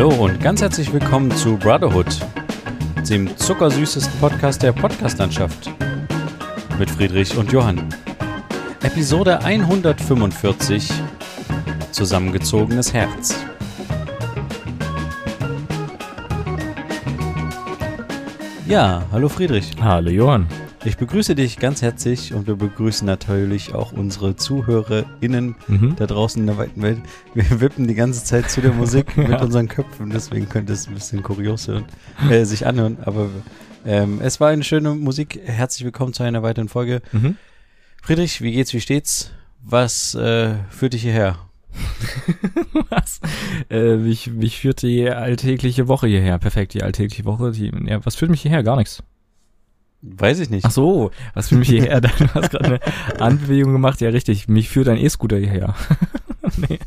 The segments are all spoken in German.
Hallo und ganz herzlich willkommen zu Brotherhood, dem zuckersüßesten Podcast der Podcastlandschaft. Mit Friedrich und Johann. Episode 145 Zusammengezogenes Herz. Ja, hallo Friedrich. Hallo Johann. Ich begrüße dich ganz herzlich und wir begrüßen natürlich auch unsere ZuhörerInnen Mhm. da draußen in der weiten Welt. Wir wippen die ganze Zeit zu der Musik mit Ja. unseren Köpfen, deswegen könnte es ein bisschen kurios hören, äh, sich anhören. Aber ähm, es war eine schöne Musik. Herzlich willkommen zu einer weiteren Folge. Mhm. Friedrich, wie geht's, wie steht's? Was äh, führt dich hierher? Was? Äh, mich, mich führt die alltägliche Woche hierher. Perfekt, die alltägliche Woche. Die, ja, was führt mich hierher? Gar nichts. Weiß ich nicht. Ach so, was führt mich hierher? Du hast gerade eine Anbewegung gemacht. Ja, richtig. Mich führt ein E-Scooter hierher. nee.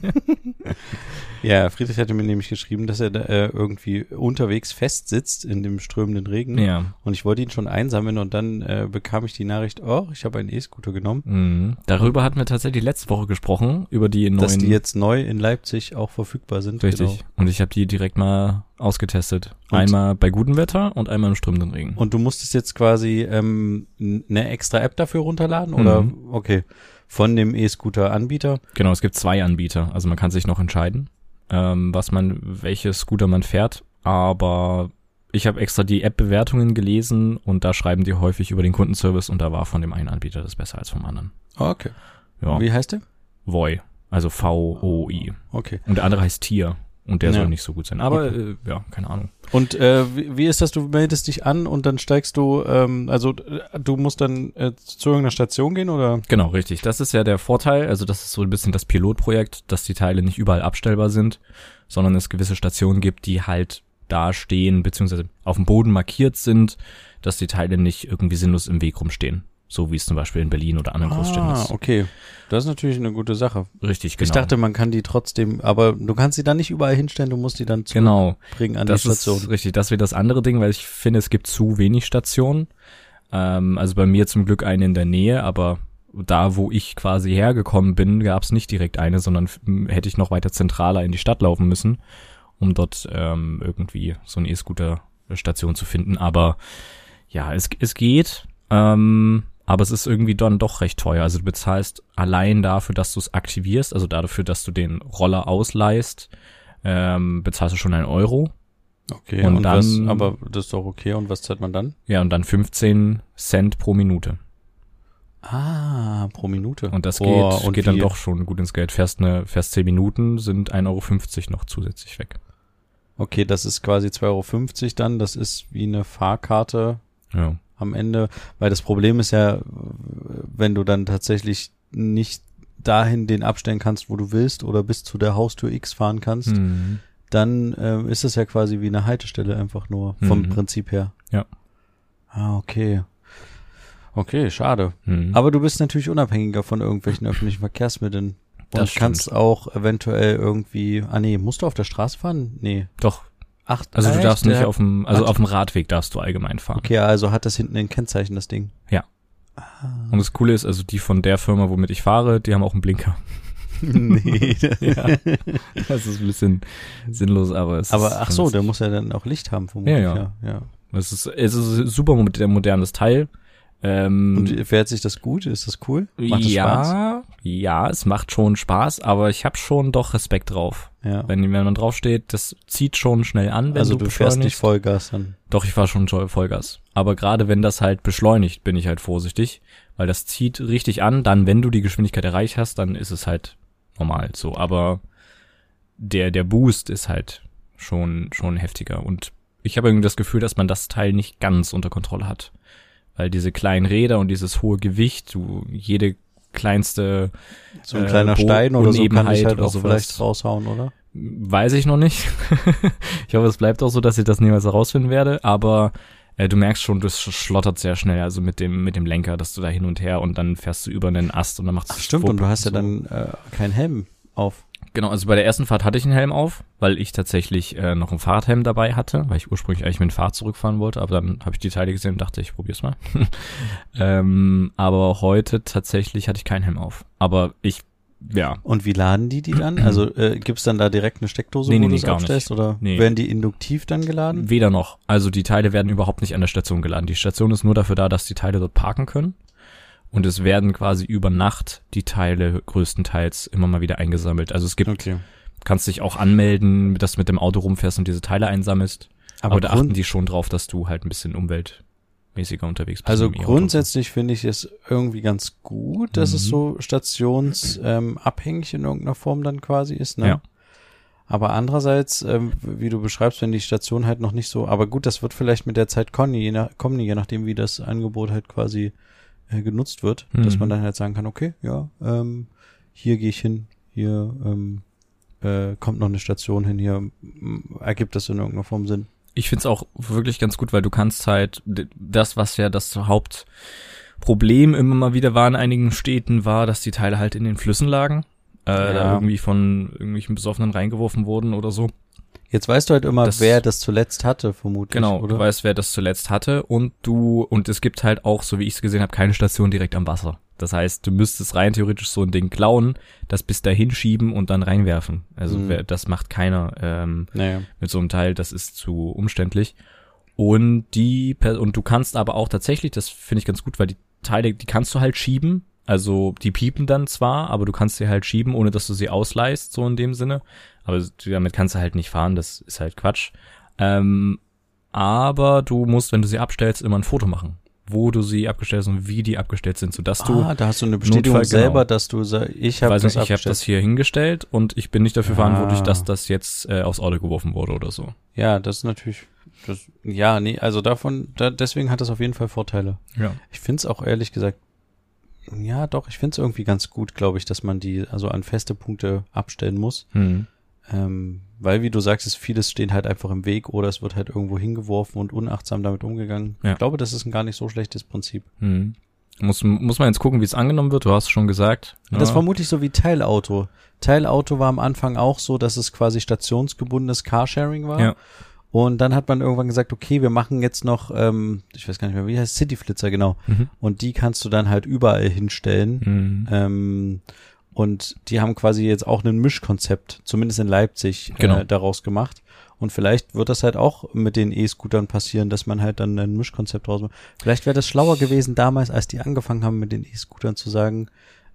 Ja, Friedrich hatte mir nämlich geschrieben, dass er da, äh, irgendwie unterwegs festsitzt in dem strömenden Regen. Ja. Und ich wollte ihn schon einsammeln und dann äh, bekam ich die Nachricht, oh, ich habe einen E-Scooter genommen. Mhm. Darüber hatten wir tatsächlich letzte Woche gesprochen, über die neuen. dass die jetzt neu in Leipzig auch verfügbar sind. richtig. Genau. Und ich habe die direkt mal ausgetestet. Und? einmal bei gutem Wetter und einmal im strömenden Regen. Und du musstest jetzt quasi ähm, eine extra App dafür runterladen oder Mhm. okay von dem E-Scooter-Anbieter. Genau, es gibt zwei Anbieter. Also man kann sich noch entscheiden, ähm, was man, welche Scooter man fährt. Aber ich habe extra die App-Bewertungen gelesen und da schreiben die häufig über den Kundenservice und da war von dem einen Anbieter das besser als vom anderen. Okay. Ja, Wie heißt der? Voi, also V-O-I. Okay. Und der andere heißt Tier und der Ja. soll nicht so gut sein. Aber äh, ja, keine Ahnung. Und äh, wie, wie ist das? Du meldest dich an und dann steigst du, ähm, also du musst dann äh, zu irgendeiner Station gehen oder? Genau, richtig. Das ist ja der Vorteil. Also das ist so ein bisschen das Pilotprojekt, dass die Teile nicht überall abstellbar sind, sondern es gewisse Stationen gibt, die halt da stehen, beziehungsweise auf dem Boden markiert sind, dass die Teile nicht irgendwie sinnlos im Weg rumstehen. So wie es zum Beispiel in Berlin oder anderen Großstädten Ah, ist. okay. Das ist natürlich eine gute Sache. Richtig, genau. Ich dachte, man kann die trotzdem, aber du kannst sie dann nicht überall hinstellen, du musst die dann genau. zurückbringen an Das die Station. ist richtig. Das wäre das andere Ding, weil ich finde, es gibt zu wenig Stationen. Ähm, also bei mir zum Glück eine in der Nähe, aber da, wo ich quasi hergekommen bin, gab es nicht direkt eine, sondern hätte ich noch weiter zentraler in die Stadt laufen müssen, um dort ähm, irgendwie so eine E-Scooter-Station zu finden. Aber ja, es, es geht. Ähm, aber es ist irgendwie dann doch recht teuer. Also du bezahlst allein dafür, dass du es aktivierst, also dafür, dass du den Roller ausleihst, ähm, bezahlst du schon einen Euro. Okay, Und und, was, dann- aber das ist doch okay. Und was zahlt man dann? Ja, und dann 15 Cent pro Minute. Ah, pro Minute. Und das Boah, geht, und geht dann doch schon gut ins Geld. Fährst, eine, fährst 10 Minuten, sind 1,50 Euro noch zusätzlich weg. Okay, das ist quasi 2,50 Euro dann. Das ist wie eine Fahrkarte Ja. Am Ende. Weil das Problem ist ja, wenn du dann tatsächlich nicht dahin den abstellen kannst, wo du willst oder bis zu der Haustür X fahren kannst, Mhm. dann ähm, ist es ja quasi wie eine Haltestelle einfach nur vom Mhm. Prinzip her. Ja. Ah, okay. Okay, schade. Mhm. Aber du bist natürlich unabhängiger von irgendwelchen öffentlichen Verkehrsmitteln. Und Das stimmt. kannst auch eventuell irgendwie, ah nee, musst du auf der Straße fahren? Nee. Doch, Ach, also du echt? darfst nicht Der- auf dem, also hat- auf dem Radweg darfst du allgemein fahren. Okay, also hat das hinten ein Kennzeichen, das Ding. Ja. Und das Coole ist, also die von der Firma, womit ich fahre, die haben auch einen Blinker. nee. Ja. Das ist ein bisschen sinnlos, aber es Aber ist ach so, der muss ja dann auch Licht haben, vermutlich. Ja, ja. ja. ja. Es ist, es ist ein super moder- modernes Teil. Ähm, Und fährt sich das gut? Ist das cool? Macht das ja, Spaß? ja, es macht schon Spaß, aber ich habe schon doch Respekt drauf. Ja. Wenn, wenn man draufsteht, das zieht schon schnell an, wenn Also du, du fährst nicht. Vollgas dann. Doch, ich war schon voll- Vollgas. Aber gerade wenn das halt beschleunigt, bin ich halt vorsichtig, weil das zieht richtig an. Dann, wenn du die Geschwindigkeit erreicht hast, dann ist es halt normal so. Aber der, der Boost ist halt schon, schon heftiger. Und ich habe irgendwie das Gefühl, dass man das Teil nicht ganz unter Kontrolle hat. Weil diese kleinen Räder und dieses hohe Gewicht, du jede kleinste So ein Äh, kleiner Bo- Stein oder so kann halt oder auch vielleicht raushauen, oder? Weiß ich noch nicht. ich hoffe, es bleibt auch so, dass ich das niemals herausfinden werde, aber äh, du merkst schon, das schlottert sehr schnell, also mit dem, mit dem Lenker, dass du da hin und her und dann fährst du über einen Ast und dann macht es Ach, stimmt, und du hast ja dann äh, keinen Helm auf. Genau, also bei der ersten Fahrt hatte ich einen Helm auf, weil ich tatsächlich äh, noch einen Fahrradhelm dabei hatte, weil ich ursprünglich eigentlich mit dem Fahrrad zurückfahren wollte, aber dann habe ich die Teile gesehen und dachte, ich probier's mal. ähm, aber heute tatsächlich hatte ich keinen Helm auf. Aber ich ja. Und wie laden die die dann? Also äh, gibt's dann da direkt eine Steckdose, Nee, wo nee, du nee, nicht. Oder Nee. werden die induktiv dann geladen? Weder noch. Also die Teile werden überhaupt nicht an der Station geladen. Die Station ist nur dafür da, dass die Teile dort parken können. Und es werden quasi über Nacht die Teile größtenteils immer mal wieder eingesammelt. Also es gibt, Okay. kannst dich auch anmelden, dass du mit dem Auto rumfährst und diese Teile einsammelst. Aber Aber, da achten die schon drauf, dass du halt ein bisschen umweltmäßiger unterwegs bist. Also grundsätzlich finde ich es irgendwie ganz gut, dass es Mhm. so stationsabhängig ähm, in irgendeiner Form dann quasi ist. Ne? Ja. Aber andererseits, ähm, wie du beschreibst, wenn die Station halt noch nicht so, aber gut, das wird vielleicht mit der Zeit kommen, je, nach, kommen, je nachdem, wie das Angebot halt quasi äh, genutzt wird, dass Mhm. man dann halt sagen kann, okay, ja, ähm, hier gehe ich hin, hier ähm, äh, kommt noch eine Station hin, hier m, ergibt das in irgendeiner Form Sinn. Ich find's auch wirklich ganz gut, weil du kannst halt das, was ja das Hauptproblem immer mal wieder war in einigen Städten, war, dass die Teile halt in den Flüssen lagen, äh, Ja. da irgendwie von irgendwelchen Besoffenen reingeworfen wurden oder so. Jetzt weißt du halt immer, Das- wer das zuletzt hatte, vermutlich, Genau, oder? du weißt, wer das zuletzt hatte und du und es gibt halt auch, so wie ich es gesehen habe, keine Station direkt am Wasser. Das heißt, du müsstest rein theoretisch so ein Ding klauen, das bis dahin schieben und dann reinwerfen. Also Mhm. wer, das macht keiner. Ähm, naja. mit so einem Teil, das ist zu umständlich. Und die und du kannst aber auch tatsächlich, das finde ich ganz gut, weil die Teile, die kannst du halt schieben. Also die piepen dann zwar, aber du kannst sie halt schieben, ohne dass du sie ausleihst, so in dem Sinne. Aber damit kannst du halt nicht fahren, das ist halt Quatsch. Ähm, aber du musst, wenn du sie abstellst, immer ein Foto machen, wo du sie abgestellt hast und wie die abgestellt sind, sodass du ah, da hast du eine Bestätigung Notfall, genau. selber, dass du sagst, ich habe weiß das nicht, ich habe das hier hingestellt und ich bin nicht dafür verantwortlich, Ah. dass das jetzt äh, aufs Auto geworfen wurde oder so. Ja, das ist natürlich, das, ja, nee, also davon, da, deswegen hat das auf jeden Fall Vorteile. Ja. Ich find's auch ehrlich gesagt, ja, doch, ich find's irgendwie ganz gut, glaube ich, dass man die also an feste Punkte abstellen muss. Hm. Ähm, weil, wie du sagst, es vieles stehen halt einfach im Weg oder es wird halt irgendwo hingeworfen und unachtsam damit umgegangen. Ja. Ich glaube, das ist ein gar nicht so schlechtes Prinzip. Hm. Muss, muss man jetzt gucken, wie es angenommen wird. Du hast schon gesagt. Und Das Ja. vermute ich so wie Teilauto. Teilauto war am Anfang auch so, dass es quasi stationsgebundenes Carsharing war. Ja. Und dann hat man irgendwann gesagt, okay, wir machen jetzt noch, ähm, ich weiß gar nicht mehr, wie heißt Cityflitzer, genau. Mhm. Und die kannst du dann halt überall hinstellen. Mhm. Ähm, und die haben quasi jetzt auch ein Mischkonzept, zumindest in Leipzig, Genau. äh, daraus gemacht. Und vielleicht wird das halt auch mit den E-Scootern passieren, dass man halt dann ein Mischkonzept draus macht. Vielleicht wäre das schlauer gewesen damals, als die angefangen haben mit den E-Scootern zu sagen,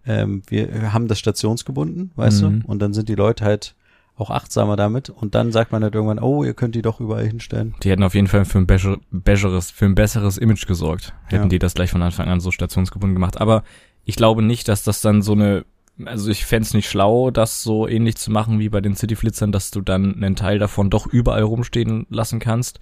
ähm, wir haben das stationsgebunden, weißt Mhm. du? Und dann sind die Leute halt auch achtsamer damit. Und dann sagt man halt irgendwann, oh, ihr könnt die doch überall hinstellen. Die hätten auf jeden Fall für ein besser- besseres, für ein besseres Image gesorgt. Hätten Ja. die das gleich von Anfang an so stationsgebunden gemacht. Aber ich glaube nicht, dass das dann so eine, also ich fänd's nicht schlau, das so ähnlich zu machen wie bei den Cityflitzern, dass du dann einen Teil davon doch überall rumstehen lassen kannst.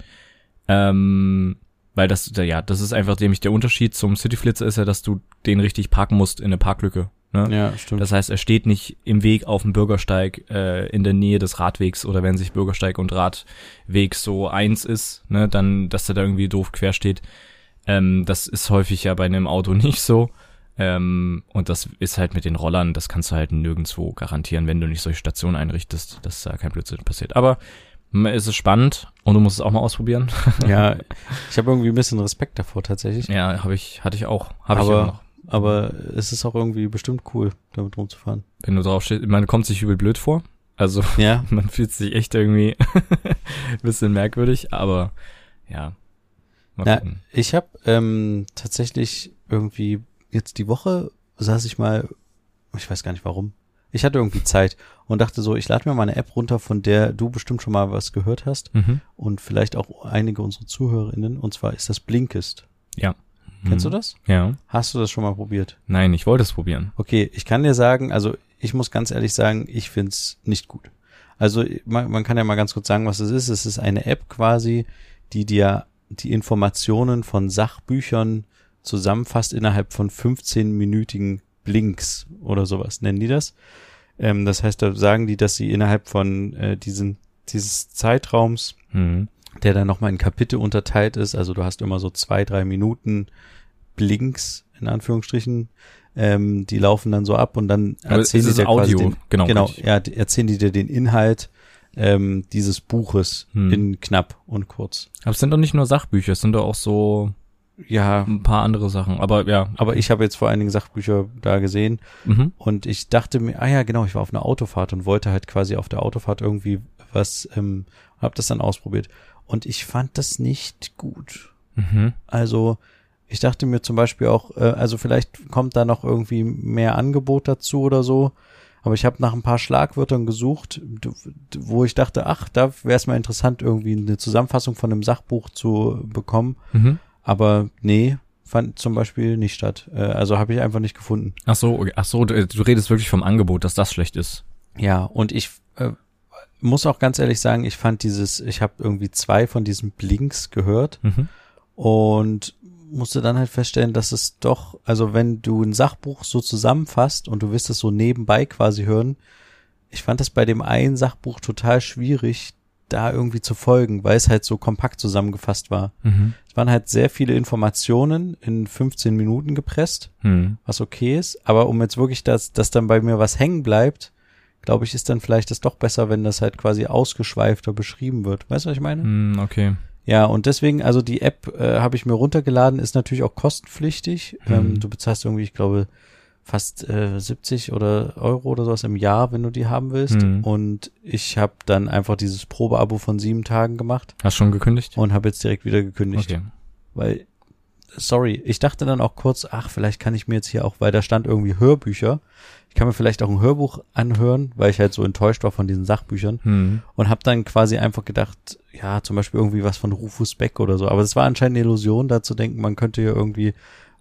Ähm, weil das, ja, das ist einfach nämlich der Unterschied zum Cityflitzer ist ja, dass du den richtig parken musst in eine Parklücke. Ne? Ja, stimmt. Das heißt, er steht nicht im Weg auf dem Bürgersteig äh, in der Nähe des Radwegs oder wenn sich Bürgersteig und Radweg so eins ist, ne, dann, dass er da irgendwie doof quer steht. Ähm, das ist häufig ja bei einem Auto nicht so. Ähm, und das ist halt mit den Rollern, das kannst du halt nirgendwo garantieren, wenn du nicht solche Stationen einrichtest, dass da kein Blödsinn passiert. Aber es ist spannend und du musst es auch mal ausprobieren. ja, ich habe irgendwie ein bisschen Respekt davor tatsächlich. ja, habe ich, hatte ich auch, habe ich Aber- immer noch. Aber es ist auch irgendwie bestimmt cool, damit rumzufahren. Wenn du drauf stehst, man kommt sich übel blöd vor. Also Ja, Man fühlt sich echt irgendwie ein bisschen merkwürdig, aber ja. Mal Na, gucken. ich habe ähm, tatsächlich irgendwie jetzt die Woche saß ich mal, ich weiß gar nicht warum. Ich hatte irgendwie Zeit und dachte so, ich lade mir mal eine App runter, von der du bestimmt schon mal was gehört hast Mhm. und vielleicht auch einige unserer ZuhörerInnen. Und zwar ist das Blinkist. Kennst du Mhm. das? Ja. Hast du das schon mal probiert? Nein, ich wollte es probieren. Okay, ich kann dir sagen, also ich muss ganz ehrlich sagen, ich find's nicht gut. Also man, man kann ja mal ganz kurz sagen, was es ist. Es ist eine App quasi, die dir die Informationen von Sachbüchern zusammenfasst innerhalb von 15-minütigen Blinks oder sowas, nennen die das. Ähm, das heißt, da sagen die, dass sie innerhalb von äh, diesen, dieses Zeitraums Mhm. der dann nochmal in Kapitel unterteilt ist. Also du hast immer so zwei, drei Minuten Blinks, in Anführungsstrichen. Ähm, die laufen dann so ab und dann Aber erzählen die dir quasi Audio, den, genau, genau, ja, erzählen die dir den Inhalt ähm, dieses Buches Hm. in knapp und kurz. Aber es sind doch nicht nur Sachbücher, es sind doch auch so Ja, ein paar andere Sachen. Aber ja. aber ich habe jetzt vor allen Dingen Sachbücher da gesehen Mhm. und ich dachte mir, ah ja, genau, ich war auf einer Autofahrt und wollte halt quasi auf der Autofahrt irgendwie was, ähm, hab das dann ausprobiert. Und ich fand das nicht gut. Mhm. Also ich dachte mir zum Beispiel auch, äh, also vielleicht kommt da noch irgendwie mehr Angebot dazu oder so. Aber ich habe nach ein paar Schlagwörtern gesucht, wo ich dachte, ach, da wäre es mal interessant, irgendwie eine Zusammenfassung von einem Sachbuch zu bekommen. Mhm. Aber nee, fand zum Beispiel nicht statt. Äh, also habe ich einfach nicht gefunden. Ach so, okay. ach so, du, du redest wirklich vom Angebot, dass das schlecht ist. Ja, und ich äh, muss auch ganz ehrlich sagen, ich fand dieses, ich habe irgendwie zwei von diesen Blinks gehört Mhm. und musste dann halt feststellen, dass es doch, also wenn du ein Sachbuch so zusammenfasst und du willst es so nebenbei quasi hören, ich fand das bei dem einen Sachbuch total schwierig, da irgendwie zu folgen, weil es halt so kompakt zusammengefasst war. Mhm. Es waren halt sehr viele Informationen in 15 Minuten gepresst, Mhm. was okay ist, aber um jetzt wirklich, dass, dass dann bei mir was hängen bleibt, glaube ich, ist dann vielleicht das doch besser, wenn das halt quasi ausgeschweifter beschrieben wird. Weißt du, was ich meine? Mhm, okay. Ja, und deswegen, also die App äh, habe ich mir runtergeladen, ist natürlich auch kostenpflichtig. Mhm. Ähm, du bezahlst irgendwie, ich glaube, fast äh, 70 oder Euro oder sowas im Jahr, wenn du die haben willst. Mhm. Und ich habe dann einfach dieses Probeabo von sieben Tagen gemacht Hast schon gekündigt? und habe jetzt direkt wieder gekündigt. Okay. Weil, sorry, ich dachte dann auch kurz, ach, vielleicht kann ich mir jetzt hier auch, weil da stand irgendwie Hörbücher. Ich kann mir vielleicht auch ein Hörbuch anhören, weil ich halt so enttäuscht war von diesen Sachbüchern Mhm. und habe dann quasi einfach gedacht, ja, zum Beispiel irgendwie was von Rufus Beck oder so. Aber es war anscheinend eine Illusion, da zu denken, man könnte ja irgendwie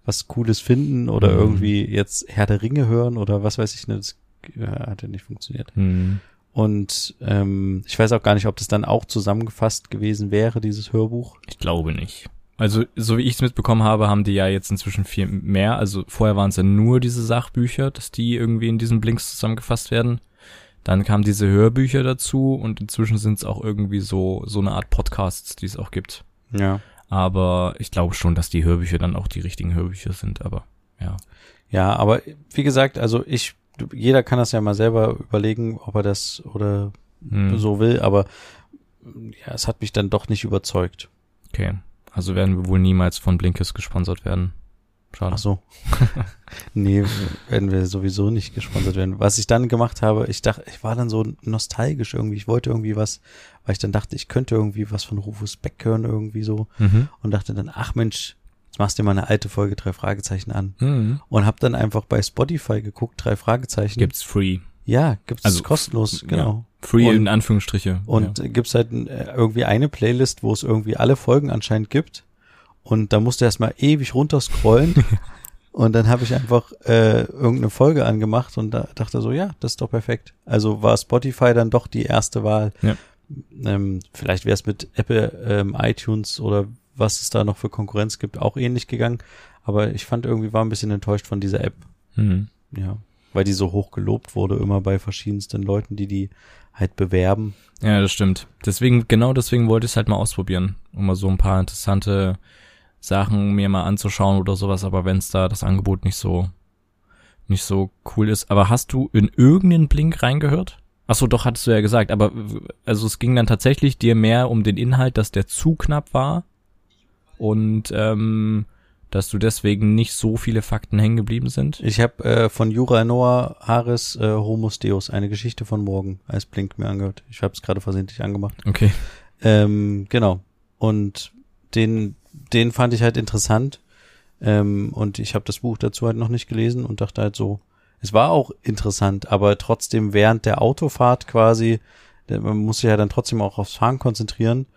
was Cooles finden oder Mhm. irgendwie jetzt Herr der Ringe hören oder was weiß ich nicht. Das ja, hat ja nicht funktioniert. Mhm. Und ähm, ich weiß auch gar nicht, ob das dann auch zusammengefasst gewesen wäre, dieses Hörbuch. Ich glaube nicht. Also, so wie ich es mitbekommen habe, haben die ja jetzt inzwischen viel mehr. Also vorher waren es ja nur diese Sachbücher, dass die irgendwie in diesen Blinks zusammengefasst werden. Dann kamen diese Hörbücher dazu und inzwischen sind es auch irgendwie so, so eine Art Podcasts, die es auch gibt. Ja. Aber ich glaube schon, dass die Hörbücher dann auch die richtigen Hörbücher sind, aber ja. Ja, aber wie gesagt, also ich, jeder kann das ja mal selber überlegen, ob er das oder Hm, so will, aber ja, es hat mich dann doch nicht überzeugt. Okay. Also werden wir wohl niemals von Blinkist gesponsert werden. Schade. Ach so. nee, werden wir sowieso nicht gesponsert werden. Was ich dann gemacht habe, ich dachte, ich war dann so nostalgisch irgendwie. Ich wollte irgendwie was, weil ich dann dachte, ich könnte irgendwie was von Rufus Beck hören irgendwie so Mhm. und dachte dann, ach Mensch, jetzt machst du dir mal eine alte Folge drei Fragezeichen an Mhm. und hab dann einfach bei Spotify geguckt, drei Fragezeichen. Gibt's free. Ja, gibt's Also, kostenlos, genau. Free Und- in Anführungsstriche. Und äh, gibt's halt äh, irgendwie eine Playlist, wo es irgendwie alle Folgen anscheinend gibt. Und da musst du erstmal ewig runterscrollen. und dann habe ich einfach äh, irgendeine Folge angemacht und da dachte so, ja, das ist doch perfekt. Also war Spotify dann doch die erste Wahl. Ja. Ähm, vielleicht wäre es mit Apple, ähm, iTunes oder was es da noch für Konkurrenz gibt, auch ähnlich gegangen. Aber ich fand irgendwie war ein bisschen enttäuscht von dieser App. Mhm. Ja. Weil die so hoch gelobt wurde, immer bei verschiedensten Leuten, die die halt bewerben. Ja, das stimmt. Deswegen, genau deswegen wollte ich es halt mal ausprobieren, um mal so ein paar interessante Sachen mir mal anzuschauen oder sowas, aber wenn es da das Angebot nicht so nicht so cool ist. Aber hast du in irgendeinen Blink reingehört? Ach so, doch, hattest du ja gesagt, aber also es ging dann tatsächlich dir mehr um den Inhalt, dass der zu knapp war und ähm, dass du deswegen nicht so viele Fakten hängen geblieben sind. Ich habe äh, von Jura Noah Harris äh, Homus Deus, eine Geschichte von morgen, als Blink mir angehört. Ich habe es gerade versehentlich angemacht. Okay. Ähm, genau. Und den, den fand ich halt interessant. Ähm, und ich habe das Buch dazu halt noch nicht gelesen und dachte halt so, es war auch interessant, aber trotzdem während der Autofahrt quasi, man muss sich ja dann trotzdem auch aufs Fahren konzentrieren.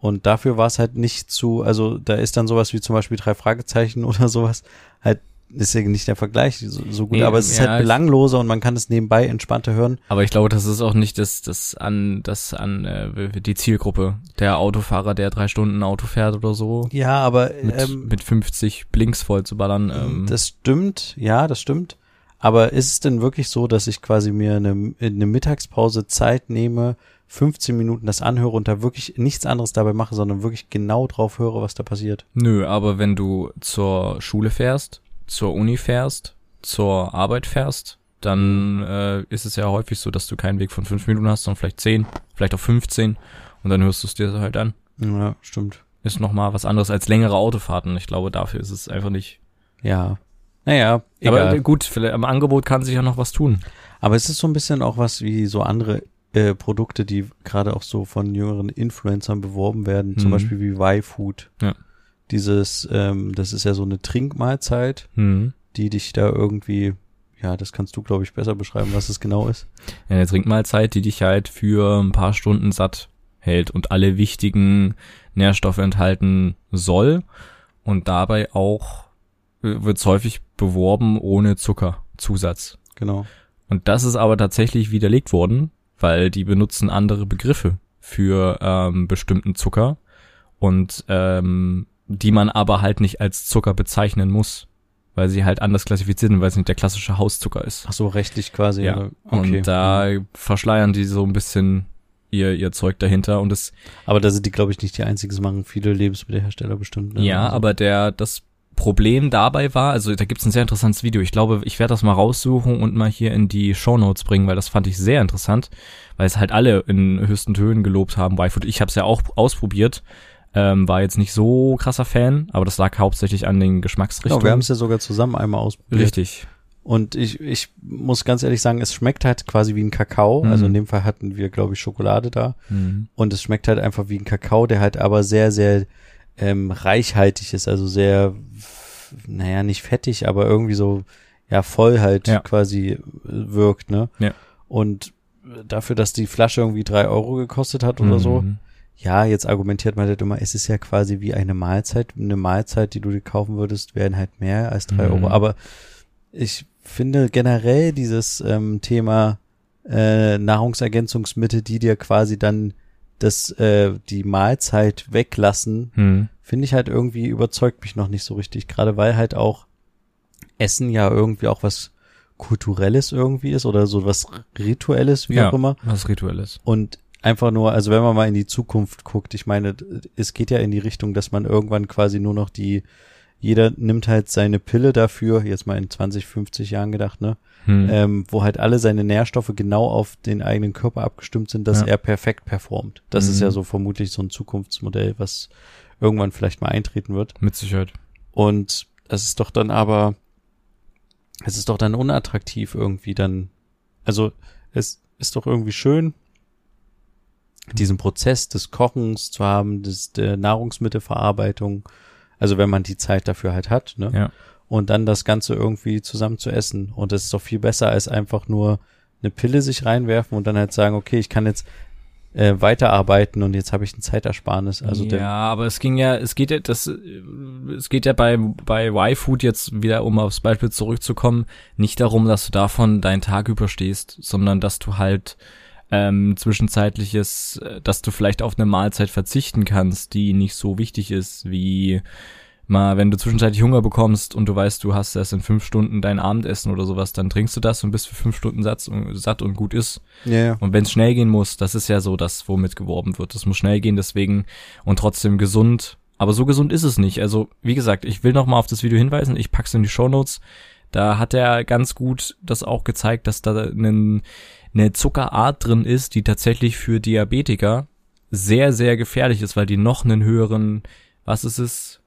Und dafür war es halt nicht zu, also da ist dann sowas wie zum Beispiel drei Fragezeichen oder sowas, halt, ist ja nicht der Vergleich so, so gut, Nee, aber es ist ja, halt belangloser und man kann es nebenbei entspannter hören. Aber ich glaube, das ist auch nicht das, das an, das an äh, die Zielgruppe. Der Autofahrer, der drei Stunden Auto fährt oder so, Ja, aber mit, ähm, mit 50 Blinks voll zu ballern. Ähm, Das stimmt, ja, das stimmt. Aber ist es denn wirklich so, dass ich quasi mir eine, eine Mittagspause Zeit nehme, 15 Minuten das anhöre und da wirklich nichts anderes dabei mache, sondern wirklich genau drauf höre, was da passiert? nö, aber wenn du zur Schule fährst, zur Uni fährst, zur Arbeit fährst, dann äh, ist es ja häufig so, dass du keinen Weg von fünf Minuten hast, sondern vielleicht zehn, vielleicht auch 15 und dann hörst du es dir halt an. Ja, stimmt. ist noch mal was anderes als längere Autofahrten. Ich glaube, dafür ist es einfach nicht. Ja. Naja, Aber egal. gut, vielleicht am Angebot kann sich ja noch was tun. Aber es ist so ein bisschen auch was wie so andere äh, Produkte, die gerade auch so von jüngeren Influencern beworben werden, zum Mhm. Beispiel wie Y-Food. Ja. Dieses, ähm, das ist ja so eine Trinkmahlzeit, Hm. die dich da irgendwie, ja, das kannst du, glaube ich, besser beschreiben, was es genau ist. Eine Trinkmahlzeit, die dich halt für ein paar Stunden satt hält und alle wichtigen Nährstoffe enthalten soll. Und dabei auch wird es häufig beworben ohne Zuckerzusatz. Genau. Und das ist aber tatsächlich widerlegt worden, weil die benutzen andere Begriffe für ähm, bestimmten Zucker und ähm, die man aber halt nicht als Zucker bezeichnen muss, weil sie halt anders klassifiziert sind, weil es nicht der klassische Hauszucker ist. Ach so, rechtlich quasi. Ja. oder? Okay. Und da verschleiern die so ein bisschen ihr, ihr Zeug dahinter und es, Aber da sind die, glaube ich, nicht die einzigen. Das machen viele Lebensmittelhersteller bestimmt. ne? ja, Also- aber der, das Problem dabei war, also da gibt's ein sehr interessantes Video. Ich glaube, ich werde das mal raussuchen und mal hier in die Shownotes bringen, weil das fand ich sehr interessant, weil es halt alle in höchsten Tönen gelobt haben. Y-Food. Ich habe es ja auch ausprobiert, ähm, war jetzt nicht so krasser Fan, aber das lag hauptsächlich an den Genau, Geschmacksrichtungen. wir haben es ja sogar zusammen einmal ausprobiert. Richtig. Und ich, ich muss ganz ehrlich sagen, es schmeckt halt quasi wie ein Kakao. Mhm. Also in dem Fall hatten wir, glaube ich, Schokolade da. Mhm. Und es schmeckt halt einfach wie ein Kakao, der halt aber sehr, sehr ähm, reichhaltig ist. Also sehr, naja, nicht fettig, aber irgendwie so, ja, voll halt Ja. quasi wirkt, ne? Ja. Und dafür, dass die Flasche irgendwie drei Euro gekostet hat oder so, Mhm. Ja, jetzt argumentiert man halt immer, es ist ja quasi wie eine Mahlzeit. Eine Mahlzeit, die du dir kaufen würdest, wären halt mehr als drei Mhm. Euro. Aber ich finde generell dieses ähm, Thema äh, Nahrungsergänzungsmittel, die dir quasi dann das, äh, die Mahlzeit weglassen, Mhm. finde ich halt irgendwie überzeugt mich noch nicht so richtig. Gerade weil halt auch Essen ja irgendwie auch was Kulturelles irgendwie ist oder so was Rituelles, wie Ja. auch immer. Was Rituelles. Und einfach nur, also wenn man mal in die Zukunft guckt, ich meine, es geht ja in die Richtung, dass man irgendwann quasi nur noch die, jeder nimmt halt seine Pille dafür, jetzt mal in 20, 50 Jahren gedacht, ne, Mhm. ähm, wo halt alle seine Nährstoffe genau auf den eigenen Körper abgestimmt sind, dass Ja. er perfekt performt. Das ist Mhm. ja so vermutlich so ein Zukunftsmodell, was irgendwann vielleicht mal eintreten wird. Mit Sicherheit. Und es ist doch dann aber, es ist doch dann unattraktiv irgendwie dann, also es ist doch irgendwie schön, diesen Prozess des Kochens zu haben, des, der Nahrungsmittelverarbeitung, also wenn man die Zeit dafür halt hat, ne? Ja. Und dann das Ganze irgendwie zusammen zu essen. Und das ist doch viel besser, als einfach nur eine Pille sich reinwerfen und dann halt sagen, okay, ich kann jetzt äh, weiterarbeiten und jetzt habe ich ein Zeitersparnis. Also ja, aber es ging ja, es geht ja, das, es geht ja bei bei Y-Food jetzt wieder, um aufs Beispiel zurückzukommen, nicht darum, dass du davon deinen Tag überstehst, sondern dass du halt ähm, zwischenzeitliches, äh, dass du vielleicht auf eine Mahlzeit verzichten kannst, die nicht so wichtig ist, wie mal, wenn du zwischenzeitlich Hunger bekommst und du weißt, du hast erst in fünf Stunden dein Abendessen oder sowas, dann trinkst du das und bist für fünf Stunden satt und, satt und gut ist. ja, ja. Und wenn es schnell gehen muss, das ist ja so das, womit geworben wird. Das muss schnell gehen, deswegen und trotzdem gesund. Aber so gesund ist es nicht. Also, wie gesagt, ich will noch mal auf das Video hinweisen. Ich pack's in die Shownotes. Da hat er ganz gut das auch gezeigt, dass da einen, eine Zuckerart drin ist, die tatsächlich für Diabetiker sehr, sehr gefährlich ist, weil die noch einen höheren, was ist es?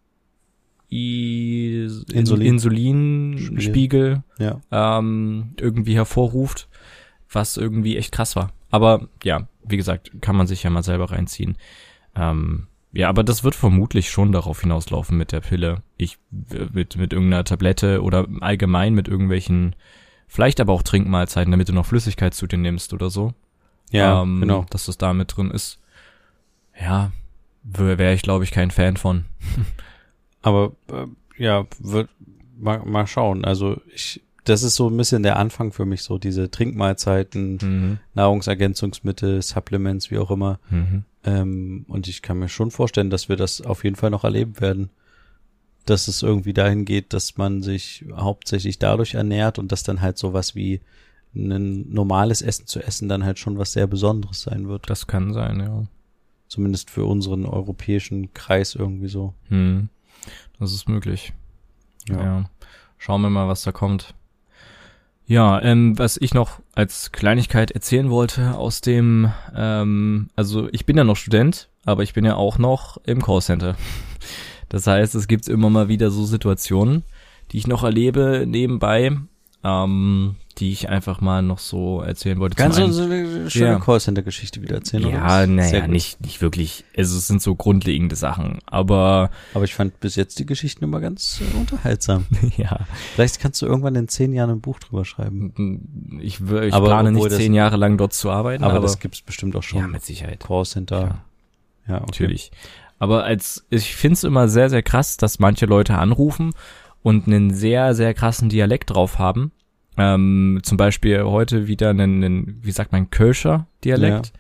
I Insulin. Insulinspiegel ja. ähm, irgendwie hervorruft, was irgendwie echt krass war. Aber ja, wie gesagt, kann man sich ja mal selber reinziehen. Ähm, ja, aber das wird vermutlich schon darauf hinauslaufen mit der Pille. Ich mit mit irgendeiner Tablette oder allgemein mit irgendwelchen, vielleicht aber auch Trinkmahlzeiten, damit du noch Flüssigkeit zu dir nimmst oder so. Ja, ähm, genau. Dass das da mit drin ist. Ja, wäre wär ich glaube ich kein Fan von. Aber äh, ja, wird mal, mal schauen. Also ich, das ist so ein bisschen der Anfang für mich, so diese Trinkmahlzeiten, Mhm. Nahrungsergänzungsmittel, Supplements, wie auch immer. Mhm. Ähm, und ich kann mir schon vorstellen, dass wir das auf jeden Fall noch erleben werden. Dass es irgendwie dahin geht, dass man sich hauptsächlich dadurch ernährt und dass dann halt sowas wie ein normales Essen zu essen dann halt schon was sehr Besonderes sein wird. Das kann sein, ja. Zumindest für unseren europäischen Kreis irgendwie so. Hm. Das ist möglich. Ja. Schauen wir mal, was da kommt. Ja, ähm, was ich noch als Kleinigkeit erzählen wollte aus dem, ähm, also ich bin ja noch Student, aber ich bin ja auch noch im Callcenter. Das heißt, es gibt immer mal wieder so Situationen, die ich noch erlebe nebenbei, ähm, die ich einfach mal noch so erzählen wollte. Kannst du so eine schöne Ja. Callcenter-Geschichte wieder erzählen? oder ja, naja, nicht, nicht wirklich. Also es sind so grundlegende Sachen, aber Aber ich fand bis jetzt die Geschichten immer ganz äh, unterhaltsam. ja, Vielleicht kannst du irgendwann in zehn Jahren ein Buch drüber schreiben. ich, ich Aber plane nicht zehn Jahre lang dort zu arbeiten, Aber, aber, das gibt's bestimmt auch schon. ja, mit Sicherheit. Callcenter. Klar. Ja, okay. Natürlich. Aber als ich find's immer sehr, sehr krass, dass manche Leute anrufen und einen sehr, sehr krassen Dialekt drauf haben. Ähm, zum Beispiel heute wieder einen, einen wie sagt man, Kölscher Dialekt.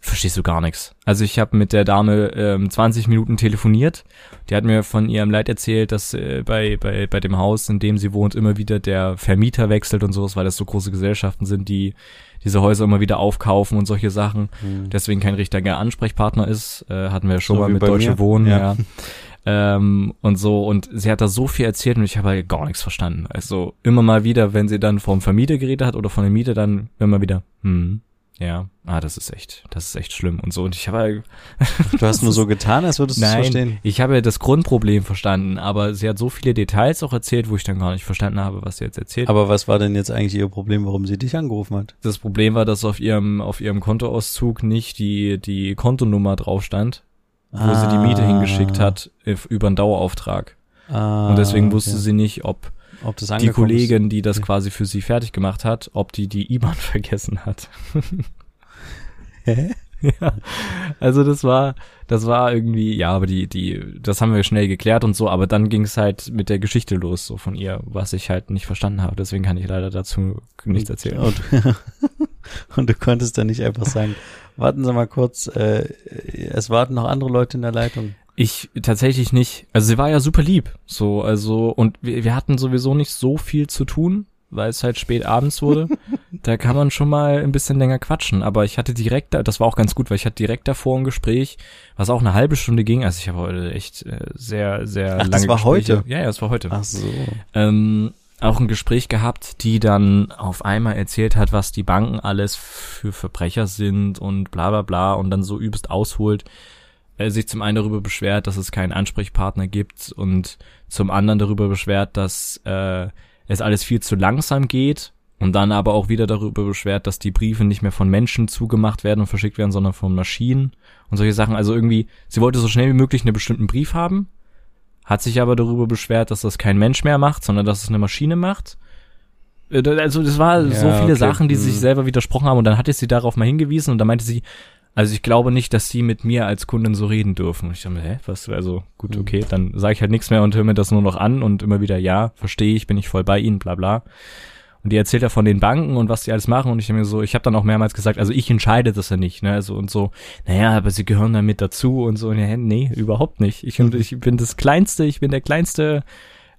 Verstehst du gar nichts. Also ich habe mit der Dame ähm, 20 Minuten telefoniert. Die hat mir von ihrem Leid erzählt, dass äh, bei, bei, bei dem Haus, in dem sie wohnt, immer wieder der Vermieter wechselt und sowas, weil das so große Gesellschaften sind, die diese Häuser immer wieder aufkaufen und solche Sachen Hm. deswegen kein richtiger Ansprechpartner ist. Äh, hatten wir ja schon So mal mit Deutsche mir. Wohnen, Ja. ja. Ähm, und so, und sie hat da so viel erzählt und ich habe halt gar nichts verstanden. Also immer mal wieder, wenn sie dann vom Vermieter geredet hat oder von der Miete, dann immer wieder, hm, ja, ah, das ist echt, das ist echt schlimm und so. Und ich habe halt, Du hast nur so getan, als würdest du es nein, verstehen. ich habe ja das Grundproblem verstanden, aber sie hat so viele Details auch erzählt, wo ich dann gar nicht verstanden habe, was sie jetzt erzählt. Aber was war denn jetzt eigentlich ihr Problem, warum sie dich angerufen hat? das Problem war, dass auf ihrem, auf ihrem Kontoauszug nicht die, die Kontonummer drauf stand, wo sie die Miete hingeschickt hat if- über einen Dauerauftrag. Ah, Und deswegen wusste okay. sie nicht, ob ob das die Kollegin, die das quasi für sie fertig gemacht hat, ob die die IBAN vergessen hat. ist. Hä? ja. Also das war, das war irgendwie, ja, aber die, die, das haben wir schnell geklärt und so, aber dann ging es halt mit der Geschichte los, so von ihr, was ich halt nicht verstanden habe. Deswegen kann ich leider dazu nichts erzählen. Und, und du konntest dann nicht einfach sagen, warten Sie mal kurz, äh, es warten noch andere Leute in der Leitung. Ich tatsächlich nicht. Also sie war ja super lieb. So, also, und wir, wir hatten sowieso nicht so viel zu tun, weil es halt spät abends wurde. da kann man schon mal ein bisschen länger quatschen. Aber ich hatte direkt, da, das war auch ganz gut, weil ich hatte direkt davor ein Gespräch, was auch eine halbe Stunde ging. Also ich habe heute echt äh, sehr, sehr Ach, lange das war Gespräche. heute? Ja, ja, das war heute. Ach so. Ähm, auch ein Gespräch gehabt, die dann auf einmal erzählt hat, was die Banken alles für Verbrecher sind und bla bla bla und dann so übelst ausholt, äh, sich zum einen darüber beschwert, dass es keinen Ansprechpartner gibt und zum anderen darüber beschwert, dass äh, es alles viel zu langsam geht und dann aber auch wieder darüber beschwert, dass die Briefe nicht mehr von Menschen zugemacht werden und verschickt werden, sondern von Maschinen und solche Sachen. Also irgendwie, sie wollte so schnell wie möglich einen bestimmten Brief haben, hat sich aber darüber beschwert, dass das kein Mensch mehr macht, sondern dass es eine Maschine macht. Äh, Also das war so Ja, viele okay. Sachen, die sich Mhm. selber widersprochen haben und dann hatte ich sie darauf mal hingewiesen und dann meinte sie, also ich glaube nicht, dass sie mit mir als Kundin so reden dürfen. Und ich dachte mir, hä, was, also gut, Mhm. okay, dann sage ich halt nichts mehr und höre mir das nur noch an und immer wieder, ja, verstehe ich, bin ich voll bei Ihnen, bla bla. Und die erzählt ja von den Banken und was die alles machen und ich habe mir so, ich habe dann auch mehrmals gesagt, also ich entscheide das ja nicht, ne, also und so, naja, aber sie gehören da mit dazu und so, nee, nee, überhaupt nicht. Ich, und ich bin das kleinste, ich bin der kleinste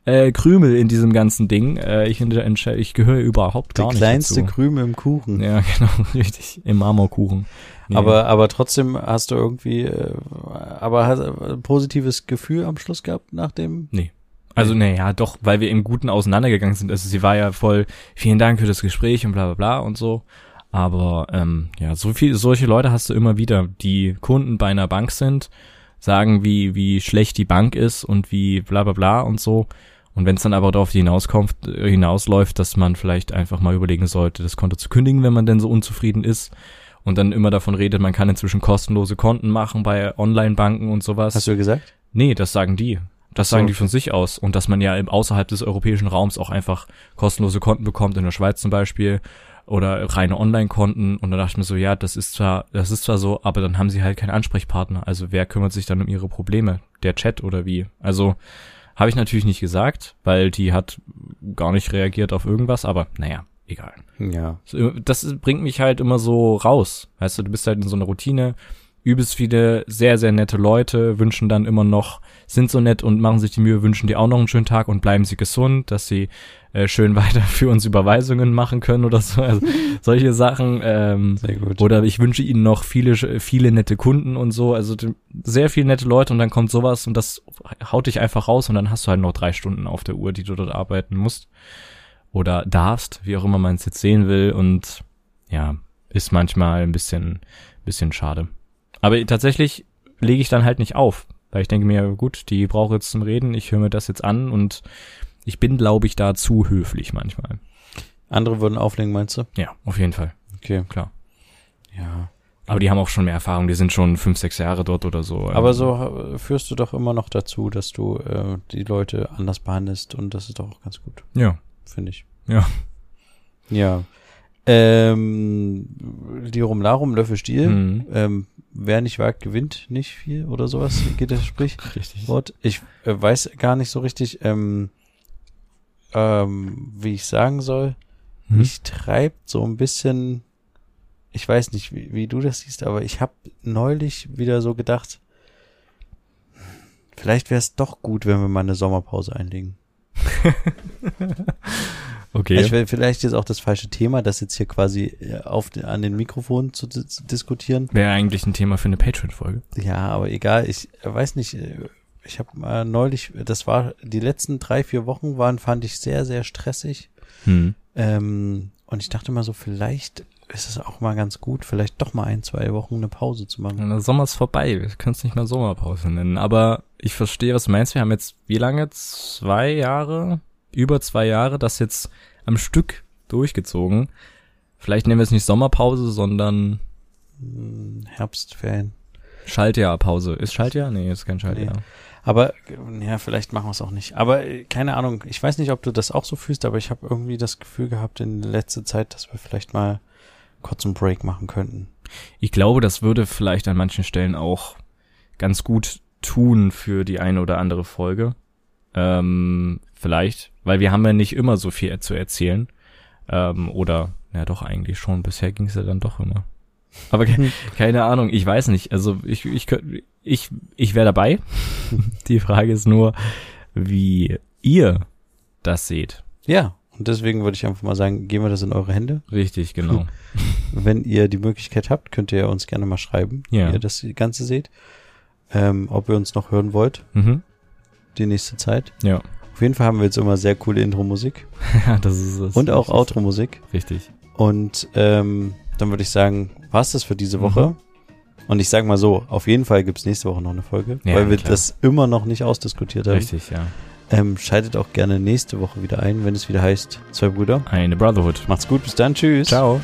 äh, Krümel in diesem ganzen Ding. Äh, ich, entscheide, ich gehöre überhaupt Der gar nicht kleinste dazu. Krümel im Kuchen. Ja, genau, richtig, im Marmorkuchen. Nee. Aber, aber trotzdem hast du irgendwie, äh, aber hast ein positives Gefühl am Schluss gehabt nach dem? Nee. Also, nee, ja, doch, weil wir im Guten auseinandergegangen sind. Also sie war ja voll, vielen Dank für das Gespräch und bla bla bla und so. Aber ähm, ja, so viel, solche Leute hast du immer wieder, die Kunden bei einer Bank sind, sagen, wie, wie schlecht die Bank ist und wie bla bla bla und so. Und wenn es dann aber darauf hinauskommt, äh, hinausläuft, dass man vielleicht einfach mal überlegen sollte, das Konto zu kündigen, wenn man denn so unzufrieden ist. Und dann immer davon redet, man kann inzwischen kostenlose Konten machen bei Online-Banken und sowas. Hast du ja gesagt? Nee, das sagen die. Das Ach so. sagen die von sich aus. Und dass man ja im außerhalb des europäischen Raums auch einfach kostenlose Konten bekommt, in der Schweiz zum Beispiel, oder reine Online-Konten. Und dann dachte ich mir so, ja, das ist zwar, das ist zwar so, aber dann haben sie halt keinen Ansprechpartner. Also wer kümmert sich dann um ihre Probleme? Der Chat oder wie? Also habe ich natürlich nicht gesagt, weil die hat gar nicht reagiert auf irgendwas, aber naja, egal. Ja. Das bringt mich halt immer so raus. Weißt du, du bist halt in so einer Routine. Übelst viele sehr, sehr nette Leute wünschen dann immer noch, sind so nett und machen sich die Mühe, wünschen dir auch noch einen schönen Tag und bleiben sie gesund, dass sie äh, schön weiter für uns Überweisungen machen können oder so. Also solche Sachen. Ähm, Sehr gut. oder ich wünsche ihnen noch viele, viele nette Kunden und so. Also sehr viele nette Leute und dann kommt sowas und das haut dich einfach raus und dann hast du halt noch drei Stunden auf der Uhr, die du dort arbeiten musst. Oder darfst, wie auch immer man es jetzt sehen will. Und ja, ist manchmal ein bisschen, bisschen schade. Aber tatsächlich lege ich dann halt nicht auf, weil ich denke mir, gut, die braucht jetzt zum Reden, ich höre mir das jetzt an und ich bin, glaube ich, da zu höflich manchmal. Andere würden auflegen, meinst du? Ja, auf jeden Fall. Okay. Klar. Ja. Aber die haben auch schon mehr Erfahrung, die sind schon fünf, sechs Jahre dort oder so. Aber Ähm, so äh, führst du doch immer noch dazu, dass du äh, die Leute anders behandelst und das ist doch auch ganz gut, Ja. Finde ich. Ja. Ja. Ähm, Lirum Larum, Löffel Stiel. Mhm. Ähm, wer nicht wagt, gewinnt nicht viel oder sowas, geht das Sprichwort. Richtig. Ich äh, weiß gar nicht so richtig, ähm, ähm, wie ich sagen soll. Mhm. Mich treibt so ein bisschen, ich weiß nicht, wie, wie du das siehst, aber ich habe neulich wieder so gedacht, vielleicht wäre es doch gut, wenn wir mal eine Sommerpause einlegen. Okay. Ich will vielleicht jetzt auch das falsche Thema, das jetzt hier quasi äh, auf den, an den Mikrofonen zu, zu diskutieren. Wäre eigentlich ein Thema für eine Patreon-Folge. Ja, aber egal, ich äh, weiß nicht, äh, ich habe mal neulich, das war, die letzten drei, vier Wochen waren, fand ich sehr, sehr stressig. Hm. Ähm, und ich dachte mal so, vielleicht ist es auch mal ganz gut, vielleicht doch mal ein, zwei Wochen eine Pause zu machen. Der Sommer ist vorbei. Wir können es nicht mal Sommerpause nennen. Aber ich verstehe, was du meinst. Wir haben jetzt wie lange? Zwei Jahre? Über zwei Jahre das jetzt am Stück durchgezogen. Vielleicht nennen wir es nicht Sommerpause, sondern Hm, Herbstferien. Schaltjahrpause. Ist Schaltjahr? Nee, ist kein Schaltjahr. Aber äh, ja, vielleicht machen wir es auch nicht. Aber äh, keine Ahnung, ich weiß nicht, ob du das auch so fühlst, aber ich habe irgendwie das Gefühl gehabt in letzter Zeit, dass wir vielleicht mal kurz einen Break machen könnten. Ich glaube, das würde vielleicht an manchen Stellen auch ganz gut tun für die eine oder andere Folge. Ähm, vielleicht, weil wir haben ja nicht immer so viel zu erzählen. Ähm, oder, ja doch, eigentlich schon. Bisher ging es ja dann doch immer. Aber ke keine Ahnung, ich weiß nicht. Also ich, ich, ich, ich wäre dabei. die Frage ist nur, wie ihr das seht. Ja, und deswegen würde ich einfach mal sagen, geben wir das in eure Hände. Richtig, genau. Wenn ihr die Möglichkeit habt, könnt ihr uns gerne mal schreiben, Ja. wie ihr das Ganze seht. Ähm, ob ihr uns noch hören wollt, mhm. die nächste Zeit. Ja. Auf jeden Fall haben wir jetzt immer sehr coole Intro-Musik ja, das ist es. und auch Outro-Musik. Richtig. Und ähm, dann würde ich sagen, war's das für diese Mhm. Woche. Und ich sag mal so, auf jeden Fall gibt's nächste Woche noch eine Folge, Ja, weil wir klar. das immer noch nicht ausdiskutiert haben. Richtig, ja. Ähm, schaltet auch gerne nächste Woche wieder ein, wenn es wieder heißt, zwei Brüder. Eine Brotherhood. Macht's gut, bis dann, tschüss. Ciao.